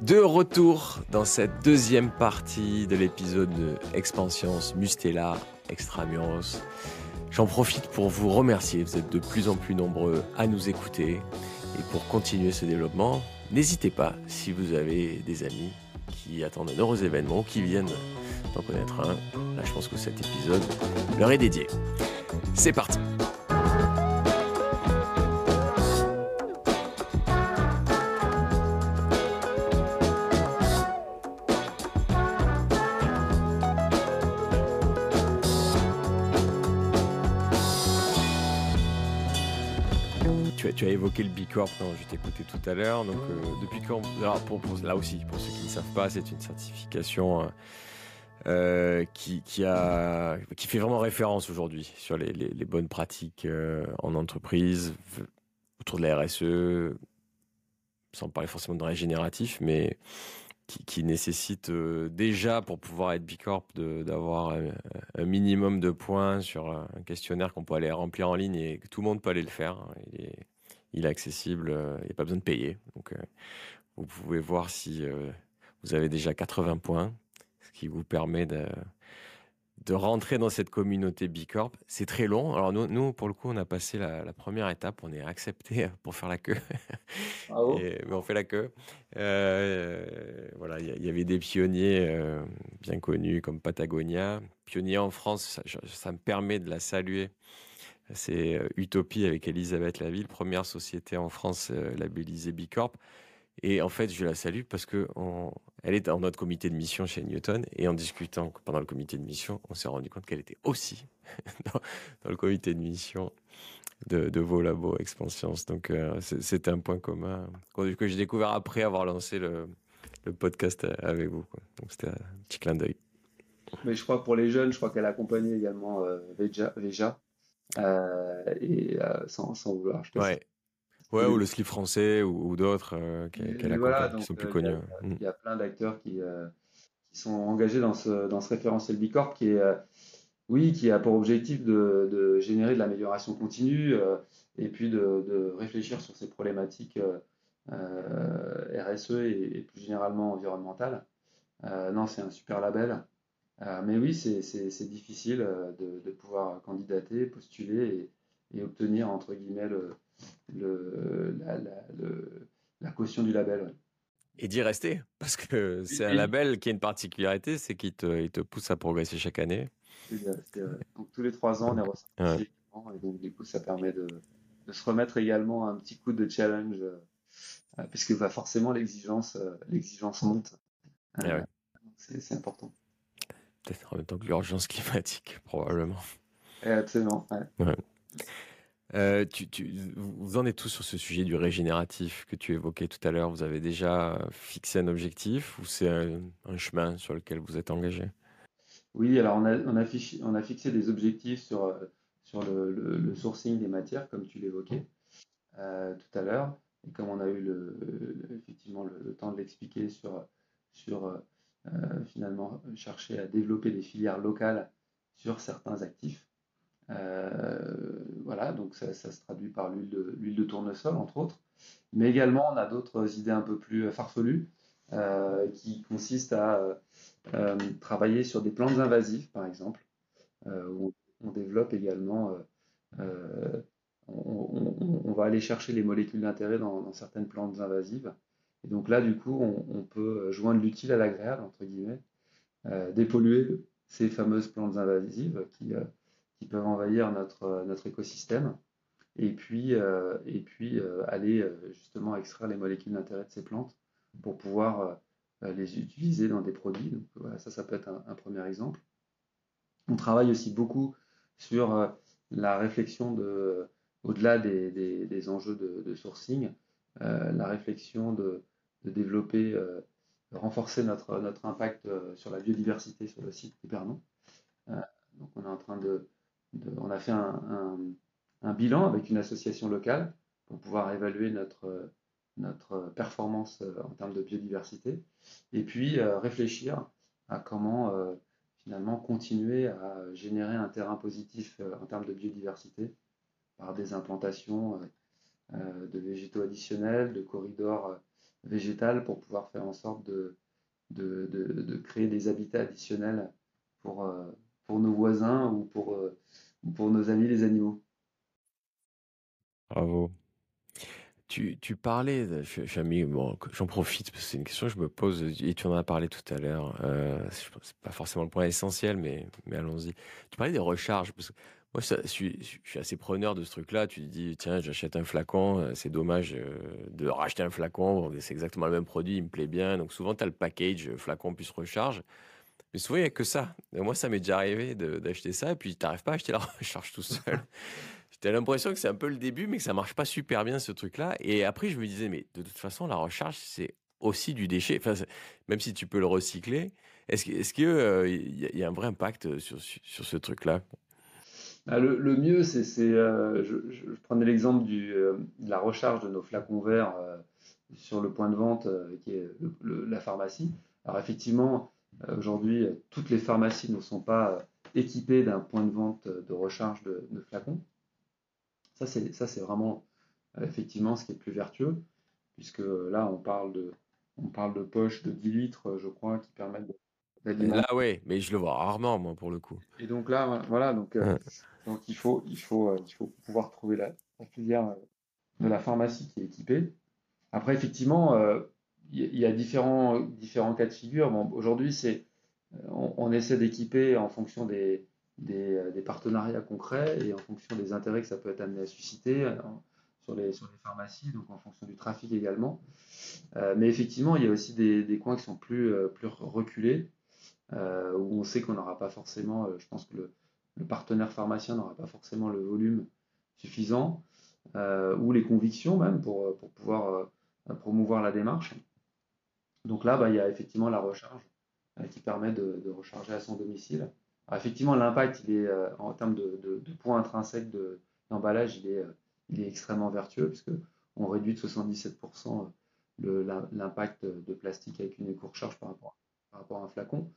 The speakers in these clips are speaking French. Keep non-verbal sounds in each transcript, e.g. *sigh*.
De retour dans cette deuxième partie de l'épisode de Expansions Mustela Extramuros. J'en profite pour vous remercier. Vous êtes de plus en plus nombreux à nous écouter. Et pour continuer ce développement, n'hésitez pas, si vous avez des amis qui attendent un heureux événement, qui viennent d'en connaître un, là je pense que cet épisode leur est dédié. C'est parti évoqué le Bicorp, non, je t'écoutais tout à l'heure. Donc, euh, depuis quand pour, Là aussi, pour ceux qui ne savent pas, c'est une certification euh, euh, qui, a, qui fait vraiment référence aujourd'hui sur les, bonnes pratiques en entreprise, autour de la RSE, sans parler forcément de régénératif, mais qui, nécessite déjà, pour pouvoir être Bicorp, d'avoir un, minimum de points sur un questionnaire qu'on peut aller remplir en ligne et que tout le monde peut aller le faire. Est, il est accessible, euh, il n'y a pas besoin de payer. Donc, euh, vous pouvez voir si euh, vous avez déjà 80 points, ce qui vous permet de, de rentrer dans cette communauté Bicorp. C'est très long. Alors nous, nous, pour le coup, on a passé la, première étape. On est accepté *laughs* pour faire la queue. Ah mais on fait la queue. voilà, il y, avait des pionniers bien connus comme Patagonia. Pionnier en France, ça, me permet de la saluer c'est euh, Utopie avec Elisabeth Laville, première société en France euh, labellisée Bicorp. Et en fait, je la salue parce que elle est dans notre comité de mission chez Newton. Et en discutant pendant le comité de mission, on s'est rendu compte qu'elle était aussi *laughs* dans, le comité de mission de, vos labos Expansions. Donc, euh, c'est un point commun que j'ai découvert après avoir lancé le, podcast avec vous. Donc, c'était un petit clin d'œil. Mais je crois pour les jeunes, je crois qu'elle accompagnait également Veja, et euh, sans, sans, vouloir. Je ouais. Ouais, ou le slip français ou, d'autres euh, qui, qui, sont plus connus. Il y, a plein d'acteurs qui, qui, sont engagés dans ce, dans ce référentiel Bicorp qui est, oui, qui a pour objectif de, de générer de l'amélioration continue et puis de, de, réfléchir sur ces problématiques RSE et, et, plus généralement environnementales. non, c'est un super label. Euh, mais oui, c'est difficile euh, de, pouvoir candidater, postuler et, obtenir, entre guillemets, le, la, caution du label. Et d'y rester, parce que c'est un label qui a une particularité, c'est qu'il te, te pousse à progresser chaque année. Donc tous les trois ans, on est ressorti. Et donc du coup, ça permet de, se remettre également un petit coup de challenge, euh, puisque bah, forcément l'exigence l'exigence monte. Eh c'est important. Peut-être en même temps que l'urgence climatique, *laughs* probablement. absolument. Euh, vous en êtes tous sur ce sujet du régénératif que tu évoquais tout à l'heure. Vous avez déjà fixé un objectif ou c'est un, chemin sur lequel vous êtes engagé? Oui, alors on a, on, a on a, fixé des objectifs sur, sur le, sourcing des matières, comme tu l'évoquais euh, tout à l'heure. Et comme on a eu le, effectivement le, temps de l'expliquer sur, sur euh, finalement chercher à développer des filières locales sur certains actifs. Euh, voilà, donc ça, se traduit par l'huile de, tournesol, entre autres. Mais également, on a d'autres idées un peu plus farfelues euh, qui consistent à travailler sur des plantes invasives, par exemple, où on développe également, on, va aller chercher les molécules d'intérêt dans, certaines plantes invasives et donc là, du coup, on, peut joindre l'utile à l'agréable, entre guillemets, euh, dépolluer ces fameuses plantes invasives qui, euh, qui peuvent envahir notre, notre écosystème, et puis, euh, et puis aller justement extraire les molécules d'intérêt de ces plantes pour pouvoir les utiliser dans des produits. Donc voilà, ça, ça peut être un, premier exemple. On travaille aussi beaucoup sur la réflexion de, au-delà des, des, enjeux de sourcing, la réflexion de de développer, euh, de renforcer notre, notre impact euh, sur la biodiversité sur le site Pernon. Euh, donc on est en train de, on a fait un, un, bilan avec une association locale pour pouvoir évaluer notre, notre performance en termes de biodiversité et puis réfléchir à comment finalement continuer à générer un terrain positif en termes de biodiversité par des implantations de végétaux additionnels, de corridors végétales pour pouvoir faire en sorte de, de, créer des habitats additionnels pour, pour nos voisins ou pour, pour nos amis les animaux. Bravo. Tu, tu parlais, de- bon, j'en profite parce que c'est une question que je me pose et tu en as parlé tout à l'heure. Euh, c'est pas forcément le point essentiel, mais, mais allons-y. Tu parlais des recharges moi, je suis, je suis assez preneur de ce truc-là. Tu te dis, tiens, j'achète un flacon, euh, c'est dommage euh, de racheter un flacon, c'est exactement le même produit, il me plaît bien. Donc souvent, tu as le package euh, flacon plus recharge. Mais souvent, il n'y a que ça. Et moi, ça m'est déjà arrivé d'acheter ça et puis tu n'arrives pas à acheter la *laughs* recharge tout seul. *laughs* T'as l'impression que c'est un peu le début, mais que ça marche pas super bien ce truc-là. Et après, je me disais, mais de toute façon, la recharge, c'est aussi du déchet. Enfin, même si tu peux le recycler, est-ce qu'il est euh, y, a un vrai impact sur, sur ce truc-là? Bah, le, mieux, c'est, euh, je, prenais l'exemple euh, de la recharge de nos flacons verts sur le point de vente qui est la pharmacie. Alors effectivement, aujourd'hui, toutes les pharmacies ne sont pas équipées d'un point de vente de recharge de flacons. Ça, c'est, vraiment euh, effectivement ce qui est plus vertueux, puisque là, on parle de, on parle de poches de 10 litres, je crois, qui permettent d'alimenter. Là, oui, mais je le vois rarement, moi, pour le coup. Et donc là, voilà, donc, euh, donc il, faut, il, faut, euh, il faut pouvoir trouver la, filière de la pharmacie qui est équipée. Après, effectivement, il y, a différents, différents cas de figure. Bon, aujourd'hui, c'est, on, essaie d'équiper en fonction des, euh, des, partenariats concrets et en fonction des intérêts que ça peut être amené à susciter euh, sur, les, sur les pharmacies, donc en fonction du trafic également. Euh, mais effectivement, il y a aussi des, coins qui sont plus, plus reculés, où on sait qu'on n'aura pas forcément, je pense que le, partenaire pharmacien n'aura pas forcément le volume suffisant, ou les convictions même pour, pouvoir promouvoir la démarche. Donc là, bah, il y a effectivement la recharge qui permet de, de recharger à son domicile effectivement, l'impact, il est euh, en termes de, points intrinsèques d'emballage, il, est, euh, extrêmement vertueux puisque on réduit de 77% euh, l'impact de plastique avec une éco-recharge par rapport, par rapport à un flacon.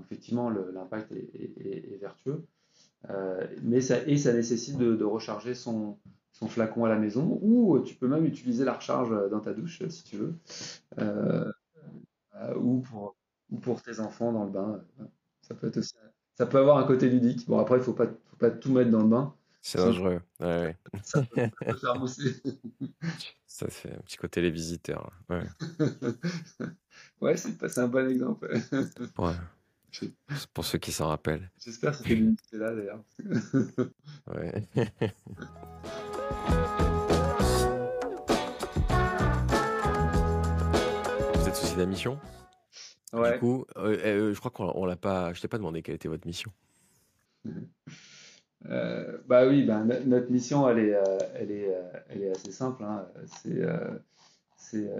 effectivement, l'impact est, vertueux. mais ça, et ça nécessite de, recharger son, son, flacon à la maison ou tu peux même utiliser la recharge dans ta douche si tu veux. ou, pour, ou pour tes enfants dans le bain. Ça peut être aussi ça peut avoir un côté ludique. Bon, après, il ne faut pas, faut pas tout mettre dans le bain. C'est dangereux. Ouais, Ça peut, faire mousser. *laughs* Ça fait un petit côté les visiteurs. Ouais, *laughs* ouais c'est un bon exemple. *laughs* Ouais. Pour ceux qui s'en rappellent. J'espère que c'était là d'ailleurs. *laughs* ouais. Vous êtes souci de la mission? Du coup, euh, euh, je crois qu'on l'a pas. Je t'ai pas demandé quelle était votre mission. Euh, bah oui, bah, notre mission, elle est, elle est, elle est assez simple. Hein. C'est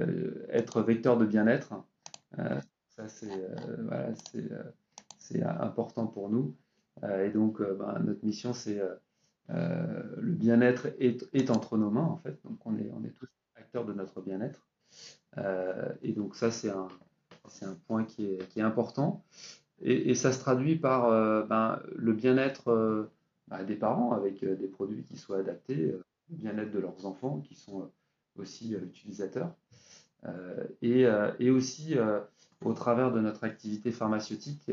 être vecteur de bien-être. ça, c'est important pour nous. et donc, bah, notre mission, c'est le bien-être est, est, entre nos mains, en fait. Donc, on est, on est tous acteurs de notre bien-être. et donc, ça, c'est un, un point qui est, important. Et, ça se traduit par euh, ben, le bien-être euh, ben, des parents avec euh, des produits qui soient adaptés, le bien-être de leurs enfants qui sont aussi utilisateurs. Et, aussi au travers de notre activité pharmaceutique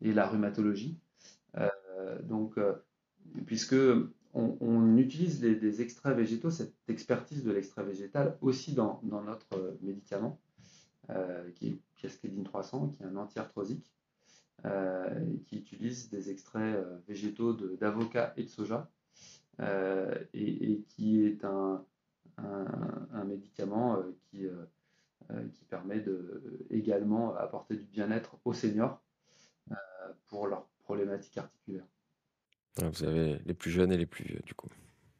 et la rhumatologie. donc, puisque on, utilise des extraits végétaux, cette expertise de l'extrait végétal aussi dans, notre médicament. Euh, qui est Cascadine 300, qui est un anti-arthrosique, euh, qui utilise des extraits euh, végétaux d'avocat et de soja, et, qui est un, un, médicament qui, qui permet de également apporter du bien-être aux seniors pour leurs problématiques articulaires. Ah, vous avez les plus jeunes et les plus vieux, du coup.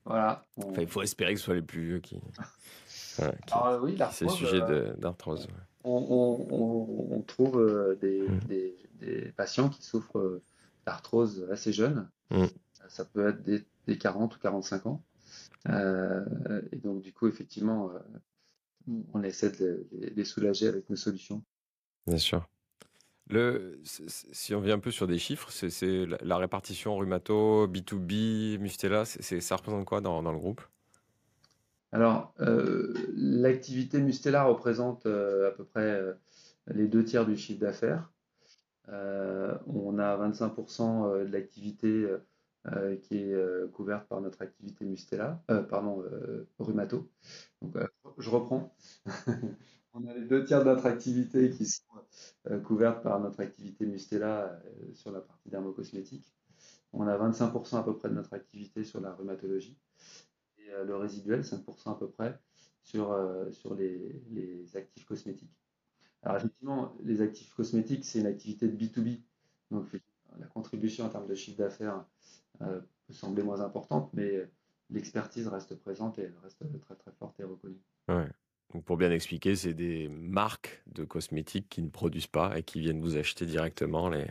Voilà. il faut espérer que ce soit les plus vieux qui. *laughs* Alors, oui, c'est le sujet d'arthrose on, trouve euh, mmh. des, patients qui souffrent euh, d'arthrose assez jeunes. Mmh. Ça peut être des, 40 ou 45 ans. Euh, et donc, du coup, effectivement, on essaie de les, soulager avec nos solutions. Bien sûr. Le, si on vient un peu sur des chiffres, c'est la répartition rhumato, B2B, Mustela, ça représente quoi dans, dans le groupe? Alors, l'activité Mustela représente à peu près les deux tiers du chiffre d'affaires. on a 25% de l'activité qui est couverte par notre activité Mustela, pardon, Rumato. Donc, je reprends. *laughs* on a les deux tiers de notre activité qui sont couvertes par notre activité Mustela sur la partie dermocosmétique. On a 25% à peu près de notre activité sur la rhumatologie le résiduel, 5% à peu près, sur, sur les, les actifs cosmétiques. Alors effectivement, les actifs cosmétiques, c'est une activité de B2B. Donc la contribution en termes de chiffre d'affaires euh, peut sembler moins importante, mais l'expertise reste présente et elle reste très très forte et reconnue. Donc pour bien expliquer, c'est des marques de cosmétiques qui ne produisent pas et qui viennent vous acheter directement les,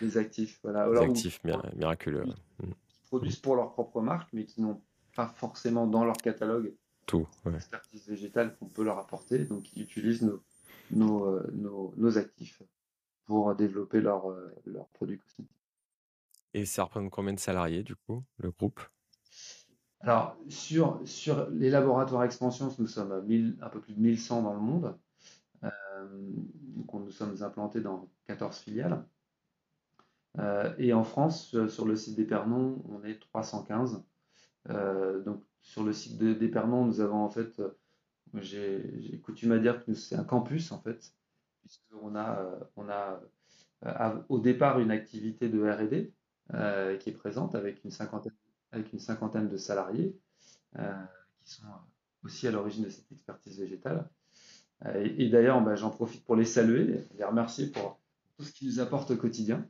les actifs. Voilà. Les actifs miraculeux. Qui, produisent pour leur propre marque, mais qui n'ont pas forcément dans leur catalogue tout l'expertise végétale qu'on peut leur apporter. Donc ils utilisent nos, nos, euh, nos, nos actifs pour développer leurs leur euh, produits cosmétiques. Et ça représente combien de salariés, du coup, le groupe? Alors, sur, sur les laboratoires expansion, nous sommes à un peu plus de 1100 dans le monde. Euh, donc, nous sommes implantés dans 14 filiales. Euh, et en France, sur le site d'Épernon, on est 315. Euh, donc, sur le site d'Épernon, nous avons en fait, j'ai coutume à dire que c'est un campus en fait, puisqu'on a, on a au départ une activité de R&D euh, qui est présente avec une cinquantaine, avec une cinquantaine de salariés euh, qui sont aussi à l'origine de cette expertise végétale. Euh, et, d'ailleurs, bah, j'en profite pour les saluer, les remercier pour tout ce qu'ils nous apportent au quotidien.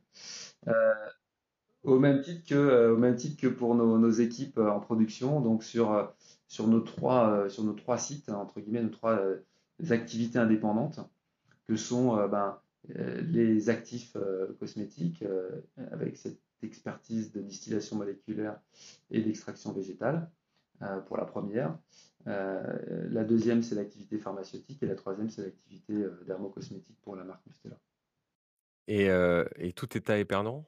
Au même titre que, au même titre que pour nos, équipes en production, donc sur, sur, nos trois, sur nos trois sites, entre guillemets, nos trois activités indépendantes, que sont ben, les actifs cosmétiques, avec cette d'expertise de distillation moléculaire et d'extraction végétale euh, pour la première. Euh, la deuxième, c'est l'activité pharmaceutique et la troisième, c'est l'activité euh, dermocosmétique pour la marque Mustela. Et, et tout est à Épernon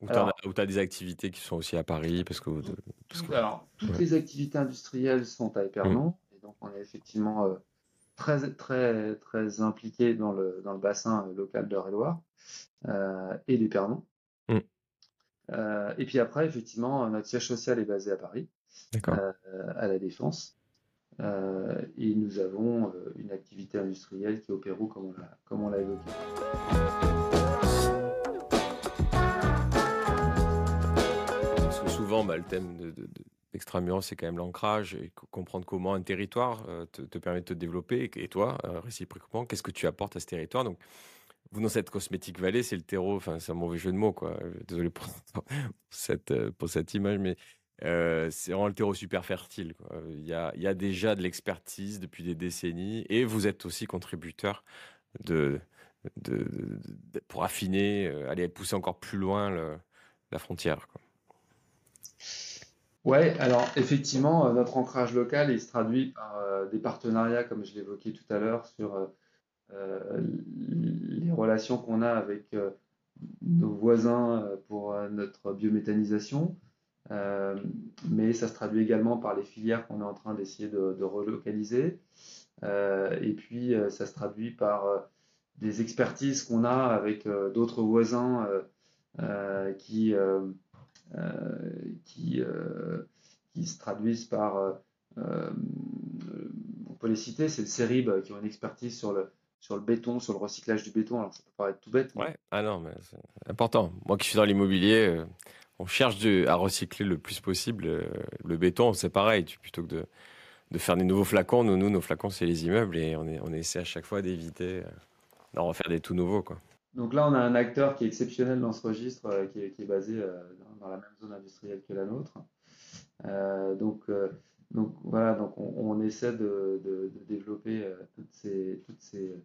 Ou tu as, des activités qui sont aussi à Paris parce que, Alors, toutes les activités industrielles sont à Épernon. Mmh. Et donc, on est effectivement très, très, très impliqué dans le, dans le bassin local de loire et d'Épernon. Mmh. Euh, et puis après, effectivement, notre siège social est basé à Paris, euh, à la Défense. Euh, et nous avons une activité industrielle qui est au Pérou, comme on l'a évoqué. Souvent, bah, le thème de, d'Extramuros, c'est quand même l'ancrage et comprendre comment un territoire te, permet de te développer. Et, toi, réciproquement, qu'est-ce que tu apportes à ce territoire? Donc, vous, dans cette cosmétique vallée, c'est le terreau, enfin, c'est un mauvais jeu de mots, quoi. Désolé *laughs* pour, cette, euh, pour cette image, mais euh, c'est vraiment le terreau super fertile. Il, y a, il y a déjà de l'expertise depuis des décennies et vous êtes aussi contributeur de, de, pour affiner, euh, aller pousser encore plus loin la frontière. Ouais, alors effectivement, notre ancrage local il se traduit par des partenariats, comme je l'évoquais tout à l'heure, sur euh, les relations qu'on a avec euh, nos voisins euh, pour notre biométhanisation, mais ça se traduit également par les filières qu'on est en train d'essayer de, relocaliser. et puis, ça se traduit par des expertises qu'on a avec d'autres voisins qui, qui, qui se traduisent par, on peut les citer, c'est le CERIB qui ont une expertise sur le, sur le béton, sur le recyclage du béton. Alors ça peut paraître tout bête. Ouais, ah non, mais c'est important. Moi qui suis dans l'immobilier, euh, on cherche à recycler le plus possible euh, le béton. C'est pareil, plutôt que de, de, faire des nouveaux flacons. Nous, nous nos flacons, c'est les immeubles et on, est, on essaie à chaque fois d'éviter euh, d'en refaire des tout nouveaux. Quoi. Donc là, on a un acteur qui est exceptionnel dans ce registre, qui, est, qui, est, basé dans, la même zone industrielle que la nôtre. donc, donc voilà, donc on, essaie de, développer toutes ces, toutes ces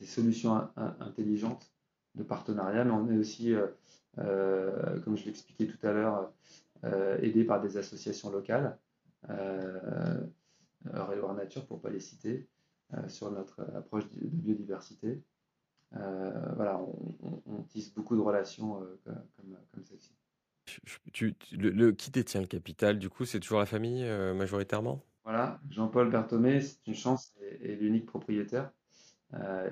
solutions intelligentes de partenariat, mais on est aussi, euh, euh, comme je l'expliquais tout à l'heure, euh, aidé par des associations locales, euh, Loire Nature pour ne pas les citer, sur notre approche de biodiversité. voilà, on, tisse beaucoup de relations comme, comme celle-ci. Qui détient le capital Du coup, c'est toujours la famille majoritairement? Voilà, Jean-Paul Berthomé, c'est une chance et, l'unique propriétaire.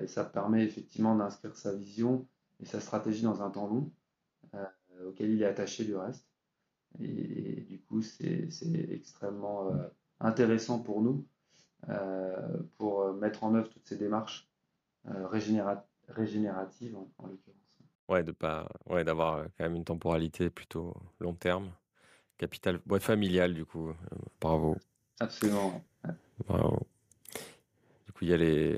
et ça permet effectivement d'inscrire sa vision et sa stratégie dans un temps long, auquel il est attaché du reste. Et, du coup, c'est extrêmement intéressant pour nous pour mettre en œuvre toutes ces démarches régénératives en l'occurrence. Ouais, de pas, ouais, d'avoir euh, quand même une temporalité plutôt long terme. Capital, boîte familiale, du coup. Euh, bravo. Absolument. Bravo. Du coup, il y a les,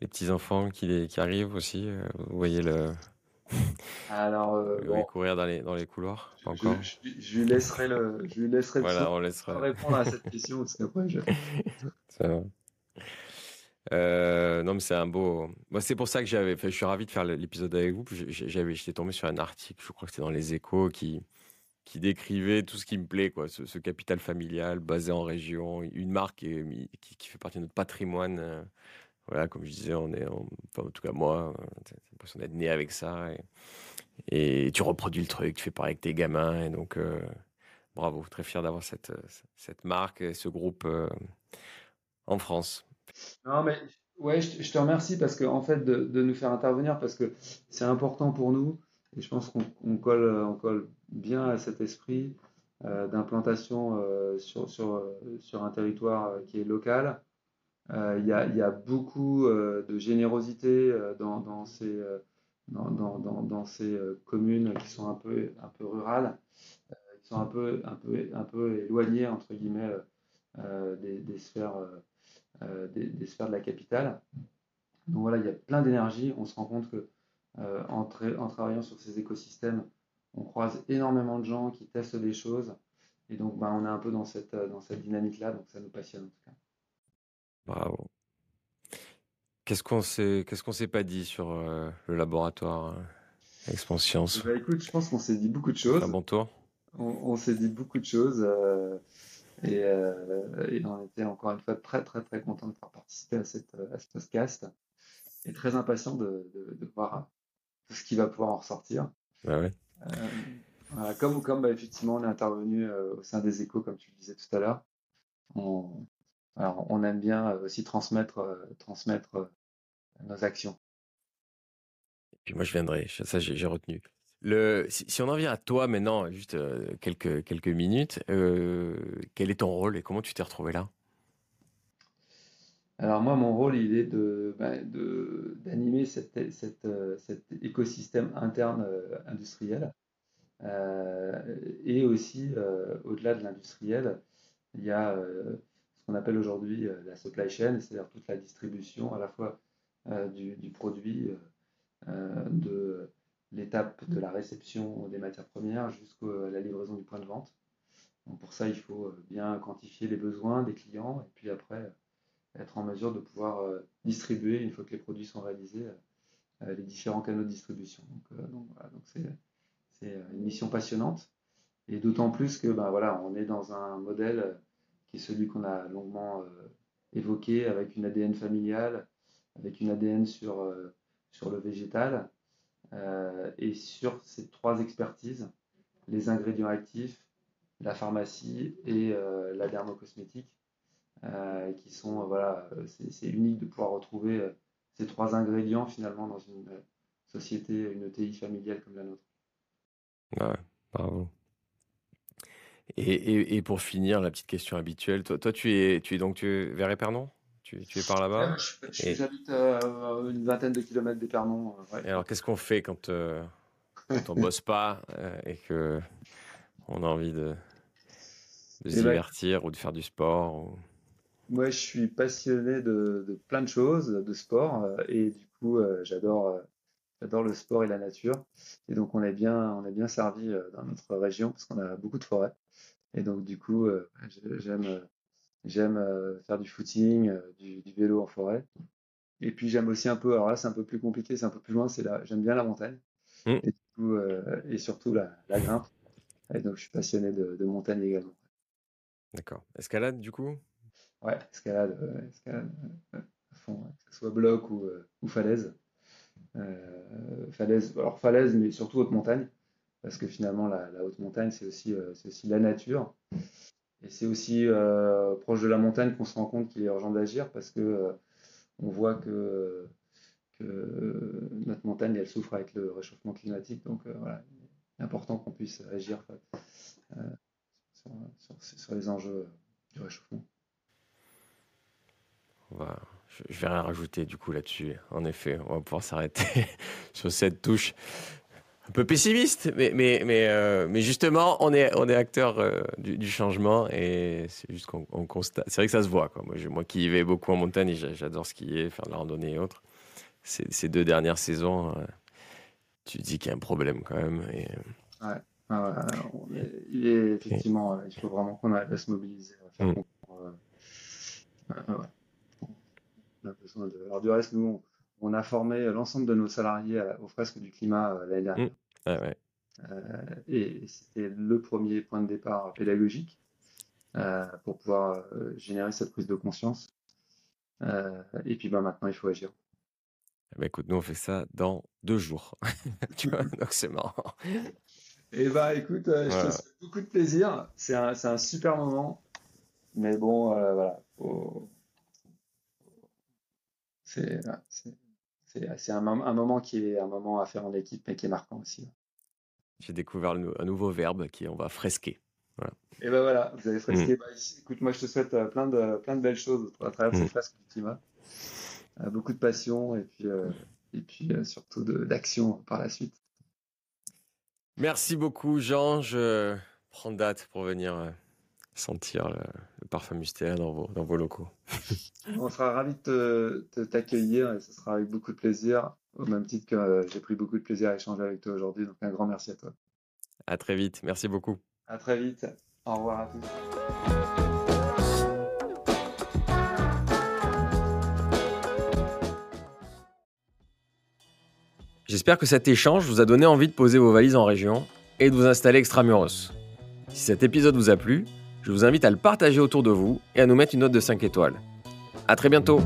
les petits-enfants qui, qui arrivent aussi. Euh, vous voyez le. Alors, *laughs* courir dans les, dans les couloirs. Pas encore? Je, lui laisserai le, je lui laisserai voilà, on laissera... répondre à cette question parce qu'après je. *laughs* Euh, non, mais c'est un beau. Moi, c'est pour ça que j'avais. je suis ravi de faire l'épisode avec vous. J'avais, j'étais tombé sur un article, je crois que c'était dans les Échos, qui qui décrivait tout ce qui me plaît, quoi. Ce, capital familial basé en région, une marque qui, fait partie de notre patrimoine. Euh, voilà, comme je disais, on est, en tout cas moi, euh, j'ai l'impression d'être né avec ça. Et, tu reproduis le truc, tu fais pareil avec tes gamins. Et donc, bravo, très fier d'avoir cette, cette marque et ce groupe en France. Non, mais ouais, je, te remercie parce que en fait de, nous faire intervenir parce que c'est important pour nous et je pense qu'on colle, on colle bien à cet esprit euh, d'implantation euh, sur, sur, sur, un territoire euh, qui est local. Il y, a, y, a, beaucoup de générosité dans, dans, ces, dans, dans, ces communes qui sont un peu, un peu rurales, qui sont un peu, un peu, un peu éloignées entre guillemets des, des sphères euh, des, sphères de la capitale. Donc voilà, il y a plein d'énergie. On se rend compte que euh, en, travaillant sur ces écosystèmes, on croise énormément de gens qui testent des choses. Et donc, ben, on est un peu dans cette, euh, dans cette dynamique-là, donc ça nous passionne en tout cas. Bravo. Qu'est-ce qu'on s'est, qu'est-ce qu'on s'est pas dit sur le laboratoire Expansions bah, Écoute, je pense qu'on s'est dit beaucoup de choses. Un bon tour. On, s'est dit beaucoup de choses. Euh, et, on était encore une fois très très très content de pouvoir participer à, cette, à ce podcast et très impatient de, de, voir tout ce qui va pouvoir en ressortir. Bah euh, comme comme bah, effectivement on est intervenu euh, au sein des échos, comme tu le disais tout à l'heure, on, alors, on aime bien aussi transmettre, transmettre nos actions. Et puis moi je viendrai, ça j'ai retenu. Si, on en vient à toi maintenant, juste euh, quelques, quelques minutes, euh, quel est ton rôle et comment tu t'es retrouvé là? Alors moi, mon rôle, il est de, ben, d'animer euh, cet écosystème interne industriel. et aussi, au-delà de l'industriel, il y a ce qu'on appelle aujourd'hui la supply chain, c'est-à-dire toute la distribution à la fois du, du, produit, de l'étape de la réception des matières premières jusqu'à la livraison du point de vente. Donc pour ça, il faut euh, bien quantifier les besoins des clients et puis après euh, être en mesure de pouvoir euh, distribuer, une fois que les produits sont réalisés, les différents canaux de distribution. Donc, donc voilà, donc c'est, une mission passionnante. Et d'autant plus que ben voilà, on est dans un modèle qui est celui qu'on a longuement évoqué avec une ADN familiale, avec une ADN sur, sur le végétal, euh, et sur ces trois expertises, les ingrédients actifs, la pharmacie et euh, la dermocosmétique, euh, qui sont, voilà, c'est unique de pouvoir retrouver ces trois ingrédients finalement dans une société, une ETI familiale comme la nôtre. Ouais, bravo. Et, pour finir, la petite question habituelle, toi, toi tu, es, tu es donc tu es vers Épernon tu, es par là-bas J'habite euh, une vingtaine de kilomètres d'Épernon. Euh, et alors, qu'est-ce qu'on fait quand, euh, quand on *laughs* bosse pas et que on a envie de, de se eh ben, divertir ou de faire du sport Moi, je suis passionné de, plein de choses, de sport, et du coup, j'adore j'adore le sport et la nature. Et donc, on est bien, on est bien servi dans notre région parce qu'on a beaucoup de forêts. Et donc, du coup, j'aime J'aime euh, faire du footing, euh, du, vélo en forêt. Et puis j'aime aussi un peu, alors là c'est un peu plus compliqué, c'est un peu plus loin, c'est là, j'aime bien la montagne. Mmh. Et, euh, et, surtout la, la, grimpe. Et donc je suis passionné de, montagne également. D'accord. Escalade du coup? Ouais, escalade, escalade à fond, que ce soit bloc ou, ou falaise. falaise. Alors falaise, mais surtout haute montagne, parce que finalement la, la haute montagne c'est aussi, c'est aussi la nature. Et c'est aussi proche de la montagne qu'on se rend compte qu'il est urgent d'agir parce que on voit que, notre montagne elle souffre avec le réchauffement climatique. Donc voilà, il est important qu'on puisse agir sur, les enjeux du réchauffement. je, je vais rien rajouter du coup là-dessus. En effet, on va pouvoir s'arrêter *laughs* sur cette touche un peu pessimiste, mais, mais, mais, euh, mais justement, on est, on est acteur euh, du, changement et c'est juste qu'on constate. C'est vrai que ça se voit. Quoi. Moi, moi qui y vais beaucoup en montagne, j'adore skier, faire de la randonnée et autres. Ces, ces deux dernières saisons, euh, tu dis qu'il y a un problème quand même. Et... Ouais, il est effectivement, il faut vraiment qu'on arrive à se mobiliser, à faire mm. Alors, du reste, nous, on a formé l'ensemble de nos salariés aux fresques du climat euh, l'année dernière. Mmh. Euh, et c'était le premier point de départ pédagogique euh, pour pouvoir générer cette prise de conscience. et puis bah, maintenant, il faut agir. Eh ben, écoute, nous, on fait ça dans deux jours. *laughs* tu vois, donc c'est marrant. Et eh bah écoute, je te souhaite beaucoup de plaisir. C'est un, un, super moment. Mais bon, voilà. C'est c'est un, un, moment qui est un moment à faire en équipe, mais qui est marquant aussi. J'ai découvert un nouveau verbe qui est on va fresquer. Et ben voilà, vous avez fresqué. Mm. Bah, écoute, moi je te souhaite euh, plein de, plein de belles choses à travers cette mm. fresque du climat. Euh, beaucoup de passion et puis, euh, et puis surtout d'action par la suite. Merci beaucoup Jean, je prends date pour venir sentir le, parfum mystère dans vos, dans vos locaux. *laughs* On sera ravis de t'accueillir et ce sera avec beaucoup de plaisir, au même titre que euh, j'ai pris beaucoup de plaisir à échanger avec toi aujourd'hui. Donc un grand merci à toi. À très vite, merci beaucoup. À très vite, au revoir à tous. J'espère que cet échange vous a donné envie de poser vos valises en région et de vous installer extramuros. Si cet épisode vous a plu, je vous invite à le partager autour de vous et à nous mettre une note de 5 étoiles. A très bientôt